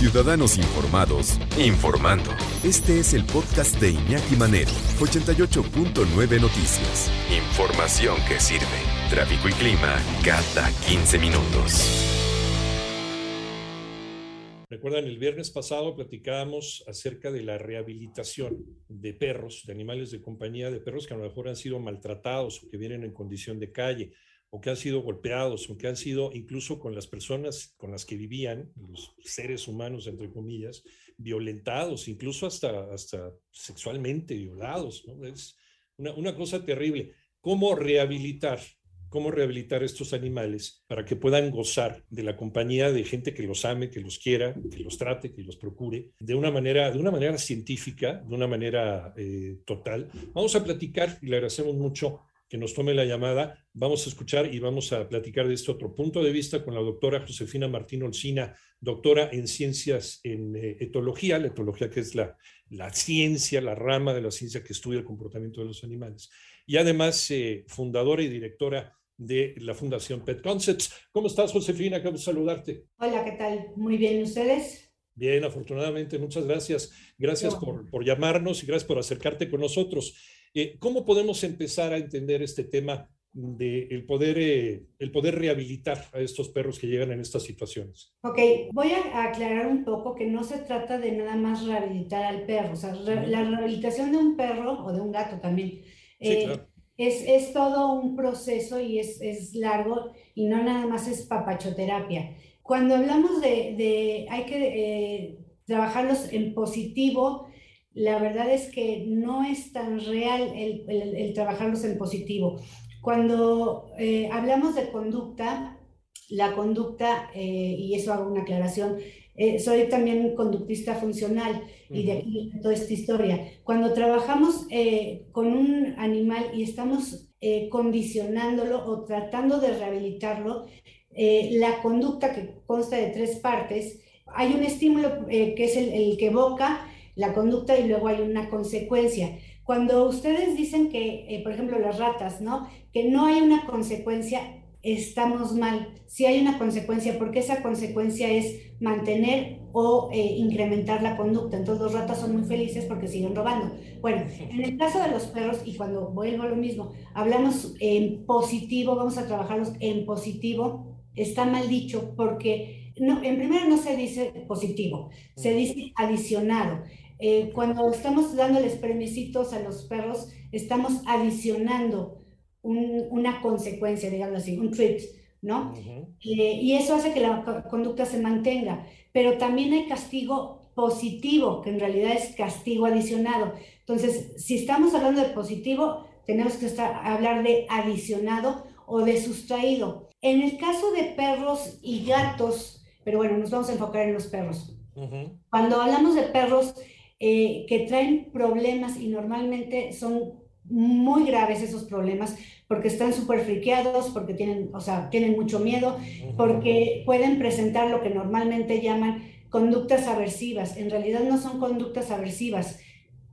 Ciudadanos informados, informando. Este es el podcast de Iñaki Manero, 88.9 Noticias. Información que sirve. Tráfico y clima cada 15 minutos. Recuerdan, el viernes pasado platicábamos acerca de la rehabilitación de perros, de animales de compañía, de perros que a lo mejor han sido maltratados o que vienen en condición de calle o que han sido golpeados, o que han sido incluso con las personas con las que vivían, los seres humanos, entre comillas, violentados, incluso hasta, hasta sexualmente violados. ¿no? Es una, una cosa terrible. ¿Cómo rehabilitar? ¿Cómo rehabilitar estos animales para que puedan gozar de la compañía de gente que los ame, que los quiera, que los trate, que los procure, de una manera, de una manera científica, de una manera eh, total? Vamos a platicar y le agradecemos mucho que nos tome la llamada. Vamos a escuchar y vamos a platicar de este otro punto de vista con la doctora Josefina Martín Olcina, doctora en ciencias en eh, etología, la etología que es la, la ciencia, la rama de la ciencia que estudia el comportamiento de los animales. Y además, eh, fundadora y directora de la Fundación Pet Concepts. ¿Cómo estás, Josefina? Acabo de saludarte. Hola, ¿qué tal? Muy bien, ¿ustedes? Bien, afortunadamente, muchas gracias. Gracias por, por llamarnos y gracias por acercarte con nosotros. Eh, ¿Cómo podemos empezar a entender este tema de el poder, eh, el poder rehabilitar a estos perros que llegan en estas situaciones? Ok, voy a aclarar un poco que no se trata de nada más rehabilitar al perro. O sea, re- la rehabilitación de un perro o de un gato también Sí, eh, claro. es, es todo un proceso y es, es largo y no nada más es papachoterapia. Cuando hablamos de, de hay que eh, trabajarlos en positivo, la verdad es que no es tan real el, el- el trabajarlos en positivo. Cuando eh, hablamos de conducta, la conducta, eh, y eso hago una aclaración, eh, soy también conductista funcional y de aquí toda esta historia. Cuando trabajamos eh, con un animal y estamos eh, condicionándolo o tratando de rehabilitarlo, eh, la conducta que consta de tres partes, hay un estímulo que es el, el que evoca la conducta y luego hay una consecuencia. Cuando ustedes dicen que, eh, por ejemplo, las ratas, ¿no? Que no hay una consecuencia, estamos mal. Sí hay una consecuencia, porque esa consecuencia es mantener o eh, incrementar la conducta. Entonces los ratas son muy felices porque siguen robando. Bueno, en el caso de los perros, y cuando vuelvo a lo mismo, hablamos en positivo, vamos a trabajarlos en positivo, está mal dicho porque no, en primero no se dice positivo, se dice adicionado. Eh, cuando estamos dándoles premiecitos a los perros, estamos adicionando un- una consecuencia, digamos así, un treat, ¿no? Ujú. Eh, y eso hace que la co- conducta se mantenga. Pero también hay castigo positivo, que en realidad es castigo adicionado. Entonces, si estamos hablando de positivo, tenemos que estar- hablar de adicionado o de sustraído. En el caso de perros y gatos, pero bueno, nos vamos a enfocar en los perros. Ujú. Cuando hablamos de perros eh, que traen problemas y normalmente son muy graves esos problemas porque están súper friqueados, porque tienen, o sea, tienen mucho miedo, porque pueden presentar lo que normalmente llaman conductas aversivas. En realidad no son conductas aversivas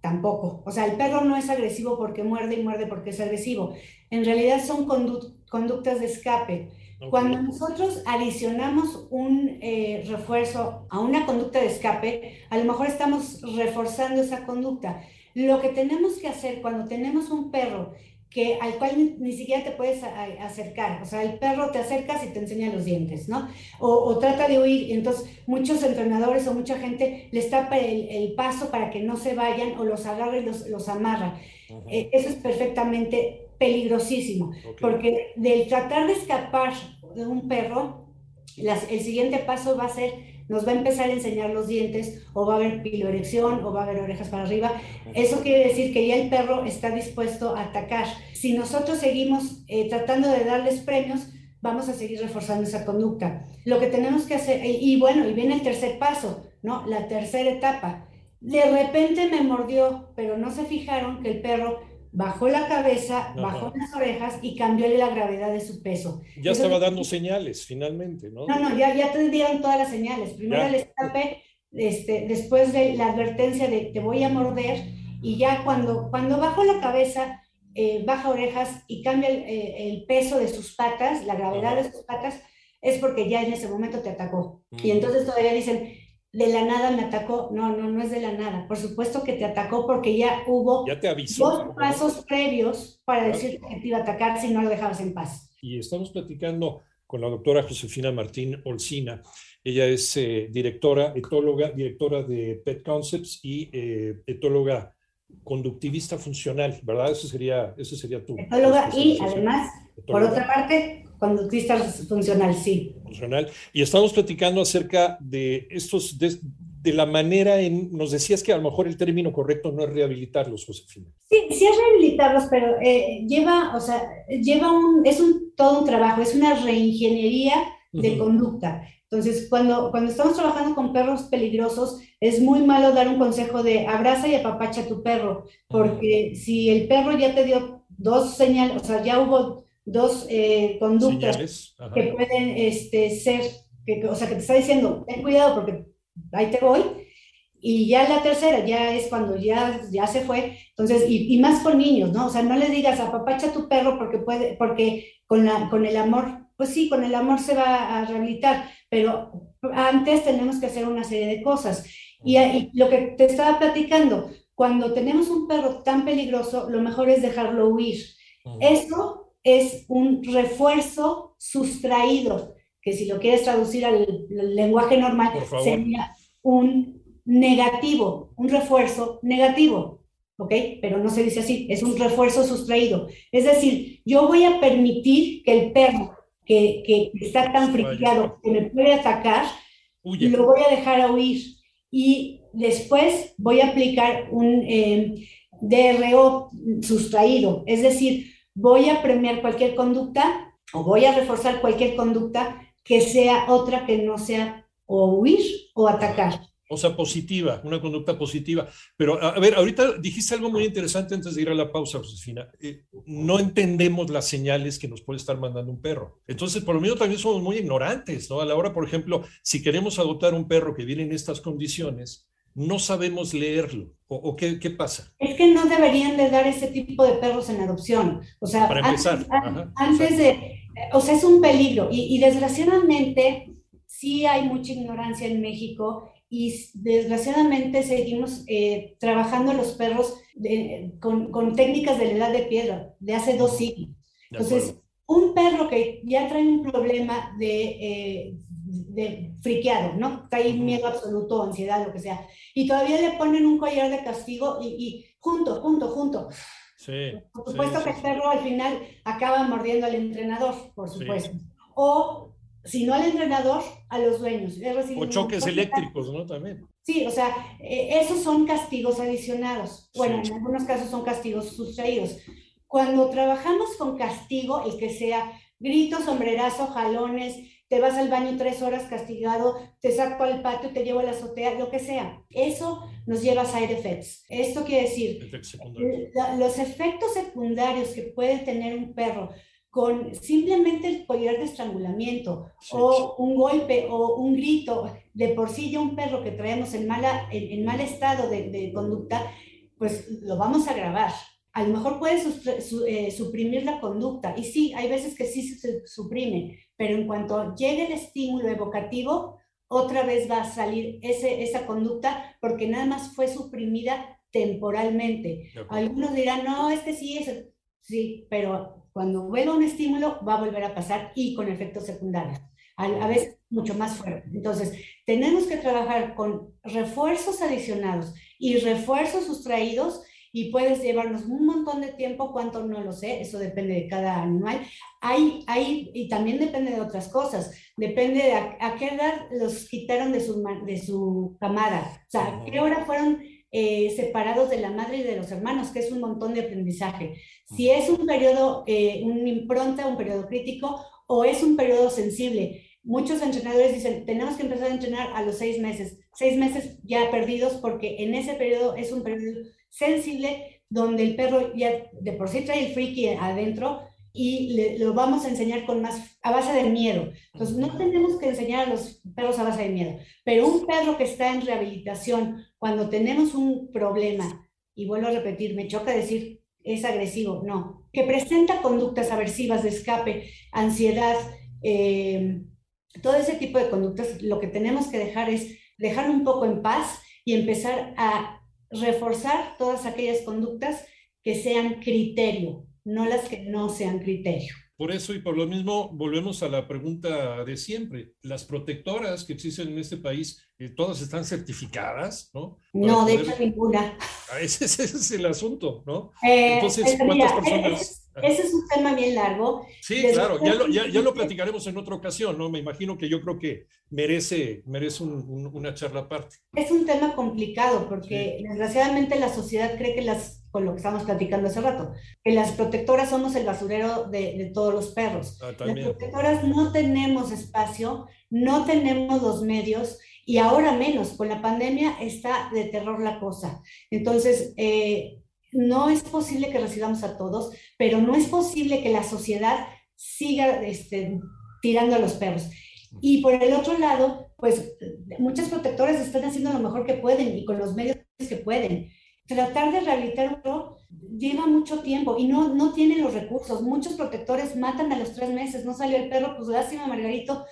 tampoco. O sea, el perro no es agresivo porque muerde y muerde porque es agresivo. En realidad son condu- conductas de escape. Ok. Cuando nosotros adicionamos un eh, refuerzo a una conducta de escape, a lo mejor estamos reforzando esa conducta. Lo que tenemos que hacer cuando tenemos un perro que, al cual ni, ni siquiera te puedes a- a- acercar, o sea, el perro te acercas y te enseña los dientes, ¿no? O, o trata de huir, y entonces muchos entrenadores o mucha gente les tapa el, el paso para que no se vayan o los agarra y los, los amarra. Ujú. Eh, eso es perfectamente peligrosísimo. Ok. Porque del tratar de escapar de un perro, las- el siguiente paso va a ser, nos va a empezar a enseñar los dientes, o va a haber piloerección, o va a haber orejas para arriba. Eso quiere decir que ya el perro está dispuesto a atacar. Si nosotros seguimos eh, tratando de darles premios, vamos a seguir reforzando esa conducta. Lo que tenemos que hacer, y, bueno, y viene el tercer paso, ¿no? La tercera etapa. De repente me mordió, pero no se fijaron que el perro bajó la cabeza, bajó las orejas y cambió la gravedad de su peso. Ya estaba dando señales, finalmente, ¿no? No, no, ya, ya te dieron todas las señales. Primero el escape, este, después de la advertencia de te voy a morder, y ya cuando, cuando bajó la cabeza, eh, baja orejas y cambia eh, el, peso de sus patas, la gravedad de sus patas, es porque ya en ese momento te atacó. Y entonces todavía dicen, de la nada me atacó. No, no, no es de la nada. Por supuesto que te atacó porque ya hubo ya te avisó, dos pasos previos para decir que te iba a atacar si no lo dejabas en paz. Y estamos platicando con la doctora Josefina Martín Olcina. Ella es eh, directora, etóloga, directora de Pet Concepts y etóloga conductivista funcional, ¿verdad? Eso sería, eso sería tu... Etóloga y además, por otra parte, conductivista funcional, sí. Funcional. Y estamos platicando acerca de estos, de, la manera en, nos decías que a lo mejor el término correcto no es rehabilitarlos, Josefina. Sí, sí es rehabilitarlos, pero eh, lleva, o sea, lleva un, es un, todo un trabajo, es una reingeniería de conducta. Entonces, cuando, cuando estamos trabajando con perros peligrosos, es muy malo dar un consejo de abraza y apapacha a tu perro, porque si el perro ya te dio dos señales, o sea, ya hubo dos eh, conductas que pueden este, ser, que, o sea, que te está diciendo, ten cuidado porque ahí te voy, y ya la tercera, ya es cuando ya, ya se fue, entonces, y, y más con niños, ¿no? O sea, no le digas apapacha a tu perro porque puede, porque con, la, con el amor pues sí, con el amor se va a rehabilitar, pero antes tenemos que hacer una serie de cosas. Y, lo que te estaba platicando, cuando tenemos un perro tan peligroso, lo mejor es dejarlo huir. Eso es un refuerzo sustraído, que si lo quieres traducir al, lenguaje normal, sería un negativo, un refuerzo negativo. ¿ok? Pero no se dice así, es un refuerzo sustraído. Es decir, yo voy a permitir que el perro que, está tan friqueado que me puede atacar, lo voy a dejar a huir. Y después voy a aplicar un eh, DRO sustraído, es decir, voy a premiar cualquier conducta o voy a reforzar cualquier conducta que sea otra que no sea o huir o atacar. O sea, positiva, una conducta positiva. Pero, a, ver, ahorita dijiste algo muy interesante antes de ir a la pausa, Josefina. Eh, no entendemos las señales que nos puede estar mandando un perro. Entonces, por lo menos también somos muy ignorantes, ¿no? A la hora, por ejemplo, si queremos adoptar un perro que viene en estas condiciones, no sabemos leerlo. ¿O, qué, qué, pasa? Es que no deberían de dar ese tipo de perros en adopción. O sea, Para empezar, antes, de... O sea, es un peligro. Y, y desgraciadamente sí hay mucha ignorancia en México y desgraciadamente seguimos eh, trabajando los perros con, con, técnicas de la edad de piedra, de hace dos siglos. Entonces, un perro que ya trae un problema de, eh, de friqueado, ¿no? Trae miedo absoluto, ansiedad, lo que sea, y todavía le ponen un collar de castigo y, y junto, junto, junto. Sí, por supuesto que el perro al final acaba mordiendo al entrenador, por supuesto. O si no al entrenador, a los dueños. O choques eléctricos, ¿no? También. Sí, o sea, eh, esos son castigos adicionados. Bueno, en algunos casos son castigos sustraídos. Cuando trabajamos con castigo, el que sea grito, sombrerazo, jalones, te vas al baño tres horas castigado, te saco al patio, te llevo a la azotea, lo que sea. Eso nos lleva a side effects. Esto quiere decir, los efectos secundarios que puede tener un perro con simplemente el collar de estrangulamiento o un golpe o un grito, de por sí ya un perro que traemos en, mala, en, mal estado de, conducta, pues lo vamos a agravar. A lo mejor puede eh, suprimir la conducta y sí, hay veces que sí se suprime, pero en cuanto llegue el estímulo evocativo, otra vez va a salir ese, esa conducta porque nada más fue suprimida temporalmente. Algunos dirán, no, es que sí, es, sí, pero cuando vuelva un estímulo, va a volver a pasar y con efectos secundarios, a, veces mucho más fuerte. Entonces, tenemos que trabajar con refuerzos adicionados y refuerzos sustraídos y puedes llevarnos un montón de tiempo, cuánto no lo sé, eso depende de cada animal. Hay, hay, y también depende de otras cosas, depende de a, qué edad los quitaron de su, de su camada, o sea, qué hora fueron eh, separados de la madre y de los hermanos, que es un montón de aprendizaje. Si es un periodo, eh, una impronta, un periodo crítico, o es un periodo sensible. Muchos entrenadores dicen, tenemos que empezar a entrenar a los seis meses. Seis meses ya perdidos porque en ese periodo es un periodo sensible donde el perro ya de por sí trae el friki adentro y le, lo vamos a enseñar con más a base de miedo. Entonces, no tenemos que enseñar a los perros a base de miedo, pero un perro que está en rehabilitación, cuando tenemos un problema, y vuelvo a repetir, me choca decir es agresivo, no, que presenta conductas aversivas de escape, ansiedad, eh, todo ese tipo de conductas, lo que tenemos que dejar es dejar un poco en paz y empezar a reforzar todas aquellas conductas que sean criterio, no las que no sean criterio. Por eso y por lo mismo volvemos a la pregunta de siempre. Las protectoras que existen en este país, eh, ¿todas están certificadas? No, no de hecho ninguna. Ese, es el asunto, ¿no? Eh, Entonces, ¿cuántas personas? Ese es un tema bien largo. Sí, claro, ya lo, ya, ya lo, platicaremos en otra ocasión, ¿no? Me imagino que yo creo que merece, merece un, una charla aparte. Es un tema complicado porque desgraciadamente la sociedad cree que las, con lo que estamos platicando hace rato, que las protectoras somos el basurero de, de todos los perros. Ah, las protectoras no tenemos espacio, no tenemos los medios y ahora menos, con la pandemia está de terror la cosa. Entonces, eh, no es posible que recibamos a todos, pero no es posible que la sociedad siga este, tirando a los perros. Y por el otro lado, pues muchas protectoras están haciendo lo mejor que pueden y con los medios que pueden. Tratar de rehabilitar un perro lleva mucho tiempo y no, no tienen los recursos. Muchos protectores matan a los tres meses, no salió el perro, pues lástima Margarito,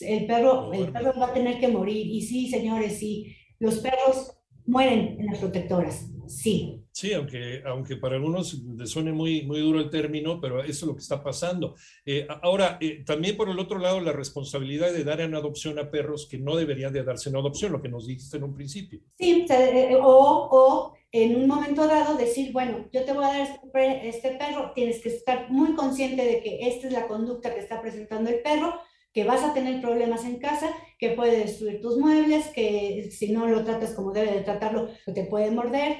el perro, el perro va a tener que morir. Y sí, señores, sí, los perros mueren en las protectoras, sí. Sí, aunque, aunque para algunos les suene muy, muy duro el término, pero eso es lo que está pasando. Eh, ahora, eh, también por el otro lado, la responsabilidad de dar en adopción a perros que no deberían de darse en adopción, lo que nos dijiste en un principio. Sí, eh, o, o en un momento dado decir, bueno, yo te voy a dar este, este perro, tienes que estar muy consciente de que esta es la conducta que está presentando el perro, que vas a tener problemas en casa, que puede destruir tus muebles, que si no lo tratas como debe de tratarlo, te puede morder.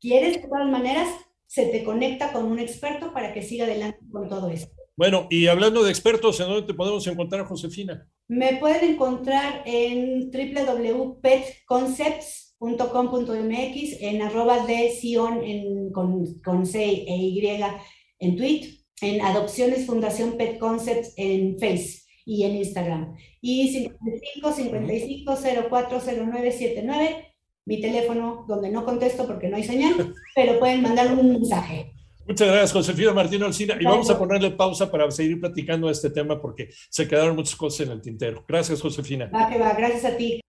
Quieres, de todas maneras, se te conecta con un experto para que siga adelante con todo esto. Bueno, y hablando de expertos, ¿en dónde te podemos encontrar, Josefina? Me pueden encontrar en www.petconcepts.com.mx, en arroba de Sion en, con, con C e Y en Twitter, en Adopciones Fundación Pet Concepts en Face y en Instagram. Y 55 55 04 79, mi teléfono donde no contesto porque no hay señal, pero pueden mandar un mensaje. Muchas gracias, Josefina Martín Olcina. Y vamos a ponerle pausa para seguir platicando de este tema porque se quedaron muchas cosas en el tintero. Gracias, Josefina. Va que va, gracias a ti.